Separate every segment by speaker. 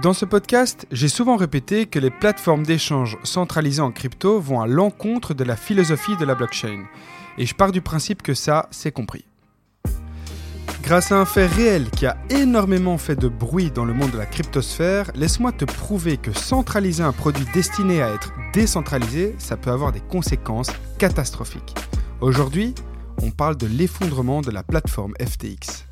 Speaker 1: Dans ce podcast, j'ai souvent répété que les plateformes d'échange centralisées en crypto vont à l'encontre de la philosophie de la blockchain. Et je pars du principe que ça, c'est compris. Grâce à un fait réel qui a énormément fait de bruit dans le monde de la cryptosphère, laisse-moi te prouver que centraliser un produit destiné à être décentralisé, ça peut avoir des conséquences catastrophiques. Aujourd'hui, on parle de l'effondrement de la plateforme FTX.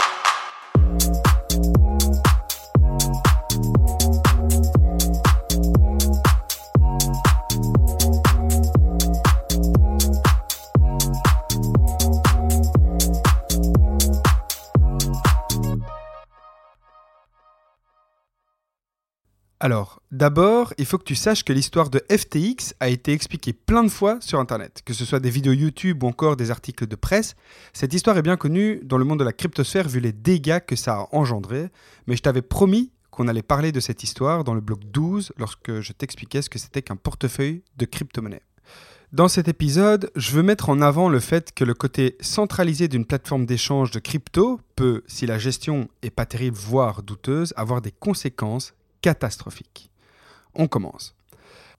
Speaker 1: Alors, d'abord, il faut que tu saches que l'histoire de FTX a été expliquée plein de fois sur Internet, que ce soit des vidéos YouTube ou encore des articles de presse. Cette histoire est bien connue dans le monde de la cryptosphère vu les dégâts que ça a engendré, mais je t'avais promis qu'on allait parler de cette histoire dans le blog 12 lorsque je t'expliquais ce que c'était qu'un portefeuille de crypto-monnaie. Dans cet épisode, je veux mettre en avant le fait que le côté centralisé d'une plateforme d'échange de crypto peut, si la gestion est pas terrible voire douteuse, avoir des conséquences catastrophique. On commence.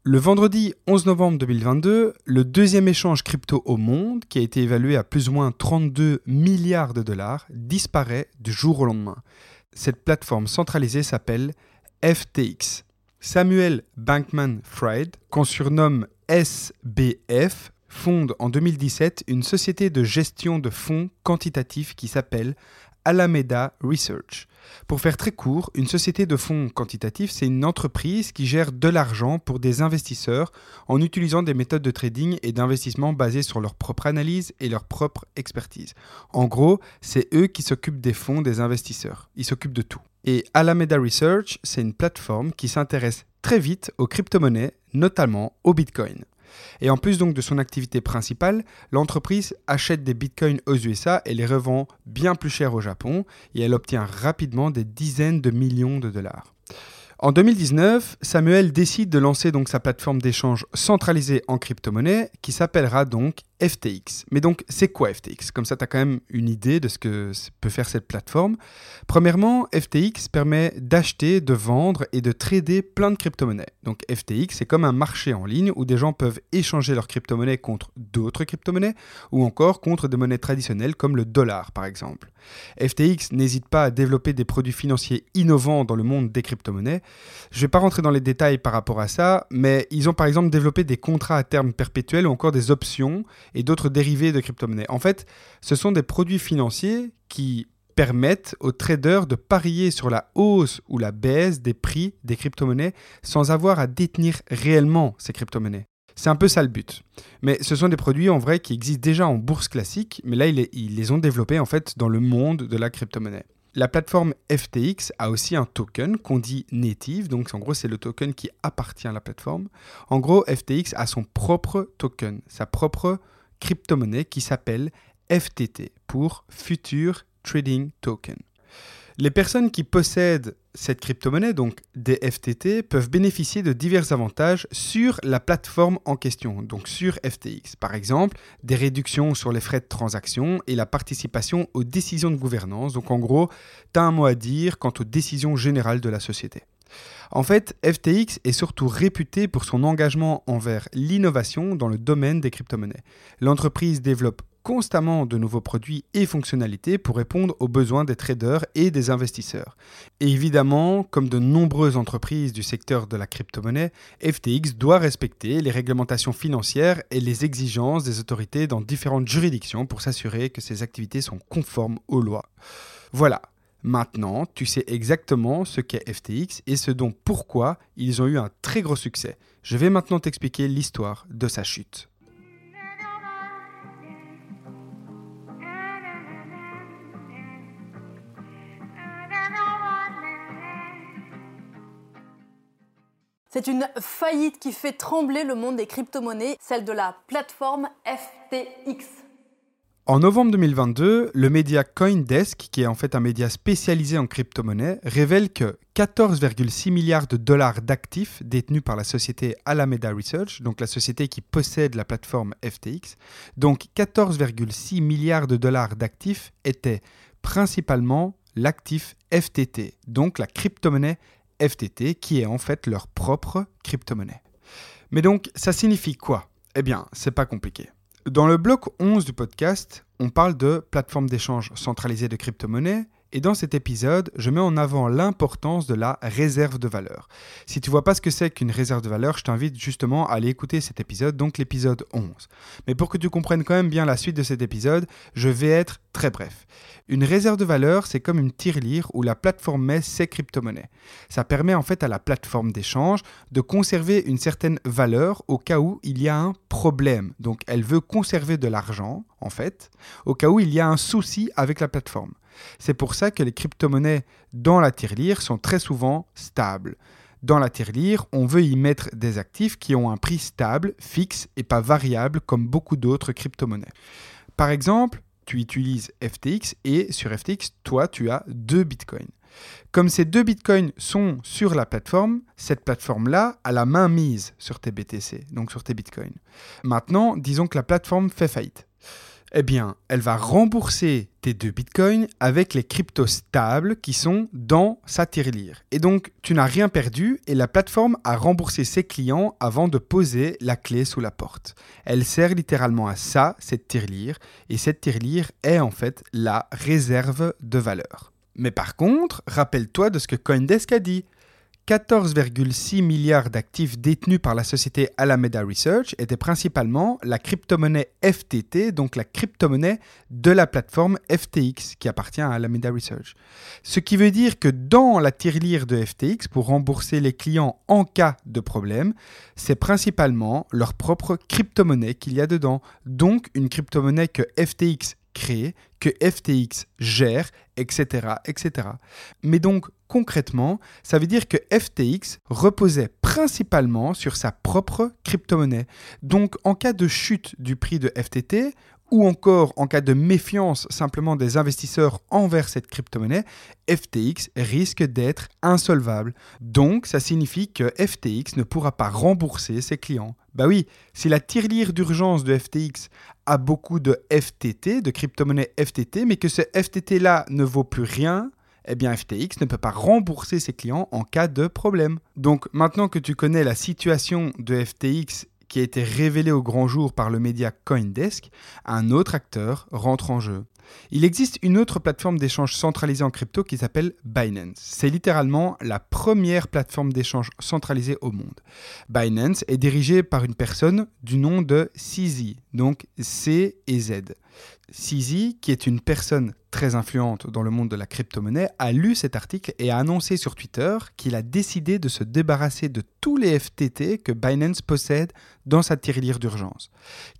Speaker 1: Le vendredi 11 novembre 2022, le deuxième échange crypto au monde, qui a été évalué à plus ou moins 32 milliards de dollars, disparaît du jour au lendemain. Cette plateforme centralisée s'appelle FTX. Samuel Bankman-Fried, qu'on surnomme SBF, fonde en 2017 une société de gestion de fonds quantitatifs qui s'appelle Alameda Research. Pour faire très court, une société de fonds quantitatifs, c'est une entreprise qui gère de l'argent pour des investisseurs en utilisant des méthodes de trading et d'investissement basées sur leur propre analyse et leur propre expertise. En gros, c'est eux qui s'occupent des fonds des investisseurs. Ils s'occupent de tout. Et Alameda Research, c'est une plateforme qui s'intéresse très vite aux crypto-monnaies, notamment au Bitcoin. Et en plus donc de son activité principale, l'entreprise achète des bitcoins aux USA et les revend bien plus cher au Japon et elle obtient rapidement des dizaines de millions de dollars. En 2019, Samuel décide de lancer donc sa plateforme d'échange centralisée en crypto-monnaie qui s'appellera donc FTX. Mais donc, c'est quoi FTX Comme ça, tu as quand même une idée de ce que peut faire cette plateforme. Premièrement, FTX permet d'acheter, de vendre et de trader plein de crypto-monnaies. Donc, FTX, c'est comme un marché en ligne où des gens peuvent échanger leurs crypto-monnaies contre d'autres crypto-monnaies ou encore contre des monnaies traditionnelles comme le dollar, par exemple. FTX n'hésite pas à développer des produits financiers innovants dans le monde des crypto-monnaies. Je ne vais pas rentrer dans les détails par rapport à ça, mais ils ont par exemple développé des contrats à terme perpétuel ou encore des options et d'autres dérivés de crypto-monnaies. En fait, ce sont des produits financiers qui permettent aux traders de parier sur la hausse ou la baisse des prix des crypto-monnaies sans avoir à détenir réellement ces crypto-monnaies. C'est un peu ça le but. Mais ce sont des produits en vrai qui existent déjà en bourse classique, mais là ils les, ont développés en fait dans le monde de la crypto-monnaie. La plateforme FTX a aussi un token qu'on dit native, donc en gros c'est le token qui appartient à la plateforme. En gros, FTX a son propre token, sa propre crypto-monnaie qui s'appelle FTT pour Future Trading Token. Les personnes qui possèdent cette crypto-monnaie, donc des FTT, peuvent bénéficier de divers avantages sur la plateforme en question, donc sur FTX. Par exemple, des réductions sur les frais de transaction et la participation aux décisions de gouvernance. Donc en gros, tu as un mot à dire quant aux décisions générales de la société. En fait, FTX est surtout réputé pour son engagement envers l'innovation dans le domaine des crypto-monnaies. L'entreprise développe constamment de nouveaux produits et fonctionnalités pour répondre aux besoins des traders et des investisseurs. Et évidemment, comme de nombreuses entreprises du secteur de la crypto-monnaie, FTX doit respecter les réglementations financières et les exigences des autorités dans différentes juridictions pour s'assurer que ses activités sont conformes aux lois. Voilà, maintenant tu sais exactement ce qu'est FTX et ce dont pourquoi ils ont eu un très gros succès. Je vais maintenant t'expliquer l'histoire de sa chute.
Speaker 2: C'est une faillite qui fait trembler le monde des crypto-monnaies, celle de la plateforme FTX.
Speaker 1: En novembre 2022, le média Coindesk, qui est en fait un média spécialisé en crypto-monnaie, révèle que 14,6 milliards de dollars d'actifs détenus par la société Alameda Research, donc la société qui possède la plateforme FTX, donc 14,6 milliards de dollars d'actifs étaient principalement l'actif FTT, donc la crypto-monnaie FTT, qui est en fait leur propre crypto-monnaie. Mais donc, ça signifie quoi? Eh bien, c'est pas compliqué. Dans le bloc 11 du podcast, on parle de plateforme d'échange centralisée de crypto-monnaies et dans cet épisode, je mets en avant l'importance de la réserve de valeur. Si tu vois pas ce que c'est qu'une réserve de valeur, je t'invite justement à aller écouter cet épisode, donc l'épisode 11. Mais pour que tu comprennes quand même bien la suite de cet épisode, je vais être très bref. Une réserve de valeur, c'est comme une tirelire où la plateforme met ses crypto-monnaies. Ça permet en fait à la plateforme d'échange de conserver une certaine valeur au cas où il y a un problème. Donc elle veut conserver de l'argent, en fait, au cas où il y a un souci avec la plateforme. C'est pour ça que les crypto-monnaies dans la tirelire sont très souvent stables. Dans la tirelire, on veut y mettre des actifs qui ont un prix stable, fixe et pas variable comme beaucoup d'autres crypto-monnaies. Par exemple, tu utilises FTX et sur FTX, toi, tu as deux bitcoins. Comme ces deux bitcoins sont sur la plateforme, cette plateforme-là a la main mise sur tes BTC, donc sur tes bitcoins. Maintenant, disons que la plateforme fait faillite eh bien, elle va rembourser tes deux bitcoins avec les cryptos stables qui sont dans sa tirelire. Et donc, tu n'as rien perdu et la plateforme a remboursé ses clients avant de poser la clé sous la porte. Elle sert littéralement à ça, cette tirelire, et cette tirelire est en fait la réserve de valeur. Mais par contre, rappelle-toi de ce que Coindesk a dit. 14,6 milliards d'actifs détenus par la société Alameda Research étaient principalement la crypto-monnaie FTT, donc la crypto-monnaie de la plateforme FTX qui appartient à Alameda Research. Ce qui veut dire que dans la tirelire de FTX, pour rembourser les clients en cas de problème, c'est principalement leur propre crypto-monnaie qu'il y a dedans, donc une crypto-monnaie que FTX crée, que FTX gère, etc., etc. Mais donc concrètement, ça veut dire que FTX reposait principalement sur sa propre crypto-monnaie. Donc en cas de chute du prix de FTT, ou encore en cas de méfiance simplement des investisseurs envers cette crypto-monnaie, FTX risque d'être insolvable. Donc ça signifie que FTX ne pourra pas rembourser ses clients. Bah oui, si la tirelire d'urgence de FTX a beaucoup de FTT, de crypto-monnaie FTT, mais que ce FTT-là ne vaut plus rien, eh bien FTX ne peut pas rembourser ses clients en cas de problème. Donc maintenant que tu connais la situation de FTX qui a été révélé au grand jour par le média Coindesk, un autre acteur rentre en jeu. Il existe une autre plateforme d'échange centralisée en crypto qui s'appelle Binance. C'est littéralement la première plateforme d'échange centralisée au monde. Binance est dirigée par une personne du nom de CZ, donc C et Z. CZ, qui est une personne très influente dans le monde de la crypto-monnaie, a lu cet article et a annoncé sur Twitter qu'il a décidé de se débarrasser de tous les FTT que Binance possède dans sa tirelire d'urgence.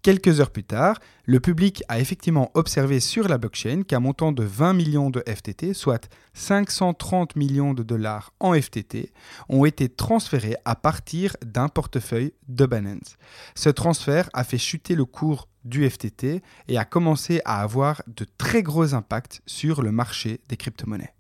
Speaker 1: Quelques heures plus tard, le public a effectivement observé sur la blockchain qu'un montant de 20 millions de FTT, soit 530 millions de dollars en FTT, ont été transférés à partir d'un portefeuille de Binance. Ce transfert a fait chuter le cours du FTT et a commencé à avoir de très gros impacts sur le marché des crypto-monnaies.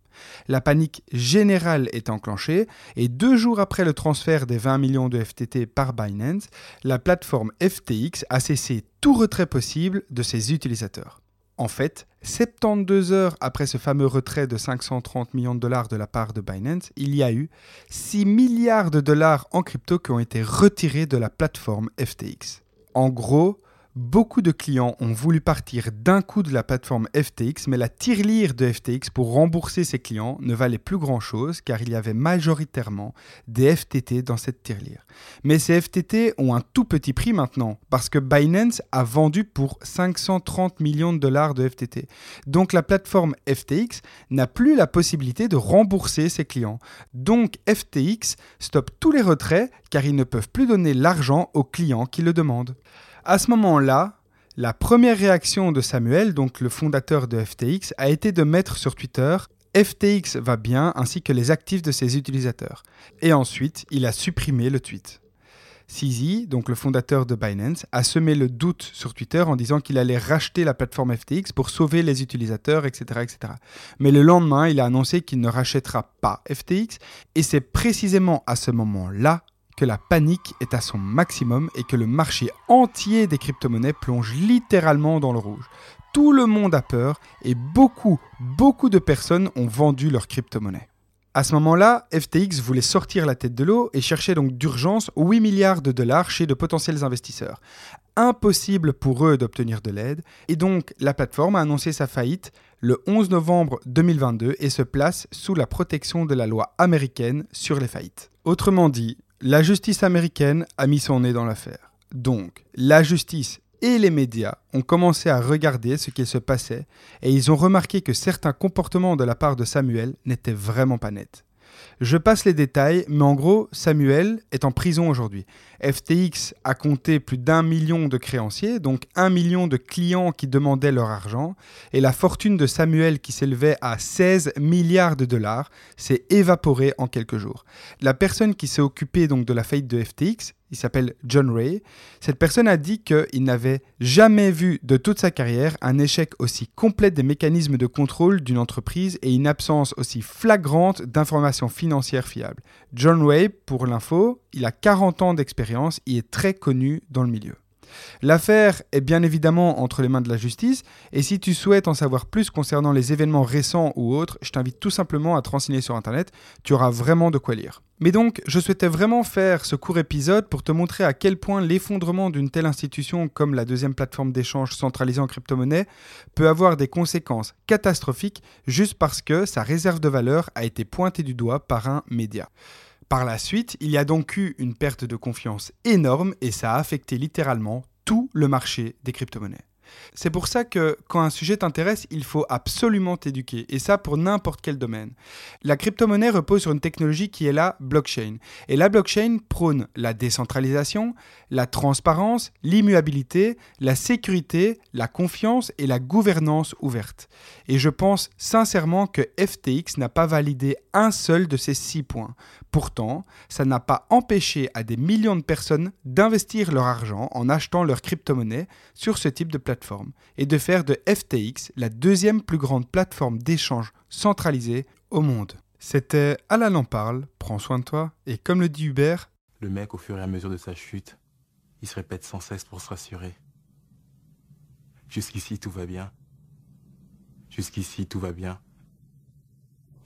Speaker 1: La panique générale est enclenchée et deux jours après le transfert des 20 millions de FTT par Binance, la plateforme FTX a cessé tout retrait possible de ses utilisateurs. En fait, 72 heures après ce fameux retrait de 530 millions de dollars de la part de Binance, il y a eu 6 milliards de dollars en crypto qui ont été retirés de la plateforme FTX. En gros, Beaucoup de clients ont voulu partir d'un coup de la plateforme FTX, mais la tirelire de FTX pour rembourser ses clients ne valait plus grand-chose car il y avait majoritairement des FTT dans cette tirelire. Mais ces FTT ont un tout petit prix maintenant parce que Binance a vendu pour 530 millions de dollars de FTT. Donc la plateforme FTX n'a plus la possibilité de rembourser ses clients. Donc FTX stoppe tous les retraits car ils ne peuvent plus donner l'argent aux clients qui le demandent. À ce moment-là, la première réaction de Samuel, donc le fondateur de FTX, a été de mettre sur Twitter FTX va bien ainsi que les actifs de ses utilisateurs. Et ensuite, il a supprimé le tweet. CZ, donc le fondateur de Binance, a semé le doute sur Twitter en disant qu'il allait racheter la plateforme FTX pour sauver les utilisateurs, etc., etc. Mais le lendemain, il a annoncé qu'il ne rachètera pas FTX, et c'est précisément à ce moment-là que la panique est à son maximum et que le marché entier des crypto-monnaies plonge littéralement dans le rouge. Tout le monde a peur et beaucoup, beaucoup de personnes ont vendu leurs crypto-monnaies. À ce moment-là, FTX voulait sortir la tête de l'eau et cherchait donc d'urgence 8 milliards de dollars chez de potentiels investisseurs. Impossible pour eux d'obtenir de l'aide, et donc la plateforme a annoncé sa faillite le 11 novembre 2022 et se place sous la protection de la loi américaine sur les faillites. Autrement dit, la justice américaine a mis son nez dans l'affaire. Donc, la justice et les médias ont commencé à regarder ce qui se passait et ils ont remarqué que certains comportements de la part de Samuel n'étaient vraiment pas nets. Je passe les détails, mais en gros, Samuel est en prison aujourd'hui. FTX a compté plus d'un million de créanciers, donc un million de clients qui demandaient leur argent, et la fortune de Samuel qui s'élevait à 16 milliards de dollars s'est évaporée en quelques jours. La personne qui s'est occupée donc de la faillite de FTX, il s'appelle John Ray. Cette personne a dit qu'il n'avait jamais vu de toute sa carrière un échec aussi complet des mécanismes de contrôle d'une entreprise et une absence aussi flagrante d'informations financières fiables. John Ray, pour l'info, il a 40 ans d'expérience et est très connu dans le milieu. L'affaire est bien évidemment entre les mains de la justice, et si tu souhaites en savoir plus concernant les événements récents ou autres, je t'invite tout simplement à te renseigner sur Internet, tu auras vraiment de quoi lire. Mais donc, je souhaitais vraiment faire ce court épisode pour te montrer à quel point l'effondrement d'une telle institution comme la deuxième plateforme d'échange centralisée en crypto-monnaie peut avoir des conséquences catastrophiques juste parce que sa réserve de valeur a été pointée du doigt par un média. Par la suite, il y a donc eu une perte de confiance énorme et ça a affecté littéralement tout le marché des crypto-monnaies. C'est pour ça que quand un sujet t'intéresse, il faut absolument t'éduquer, et ça pour n'importe quel domaine. La crypto-monnaie repose sur une technologie qui est la blockchain, et la blockchain prône la décentralisation, la transparence, l'immuabilité, la sécurité, la confiance et la gouvernance ouverte. Et je pense sincèrement que FTX n'a pas validé un seul de ces six points. Pourtant, ça n'a pas empêché à des millions de personnes d'investir leur argent en achetant leur crypto-monnaie sur ce type de et de faire de FTX la deuxième plus grande plateforme d'échange centralisée au monde. C'était Alan en parle, prends soin de toi, et comme le dit Hubert,
Speaker 3: le mec au fur et à mesure de sa chute, il se répète sans cesse pour se rassurer. Jusqu'ici tout va bien. Jusqu'ici tout va bien.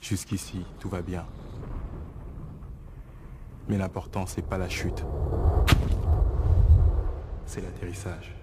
Speaker 3: Jusqu'ici tout va bien. Mais l'important c'est pas la chute. C'est l'atterrissage.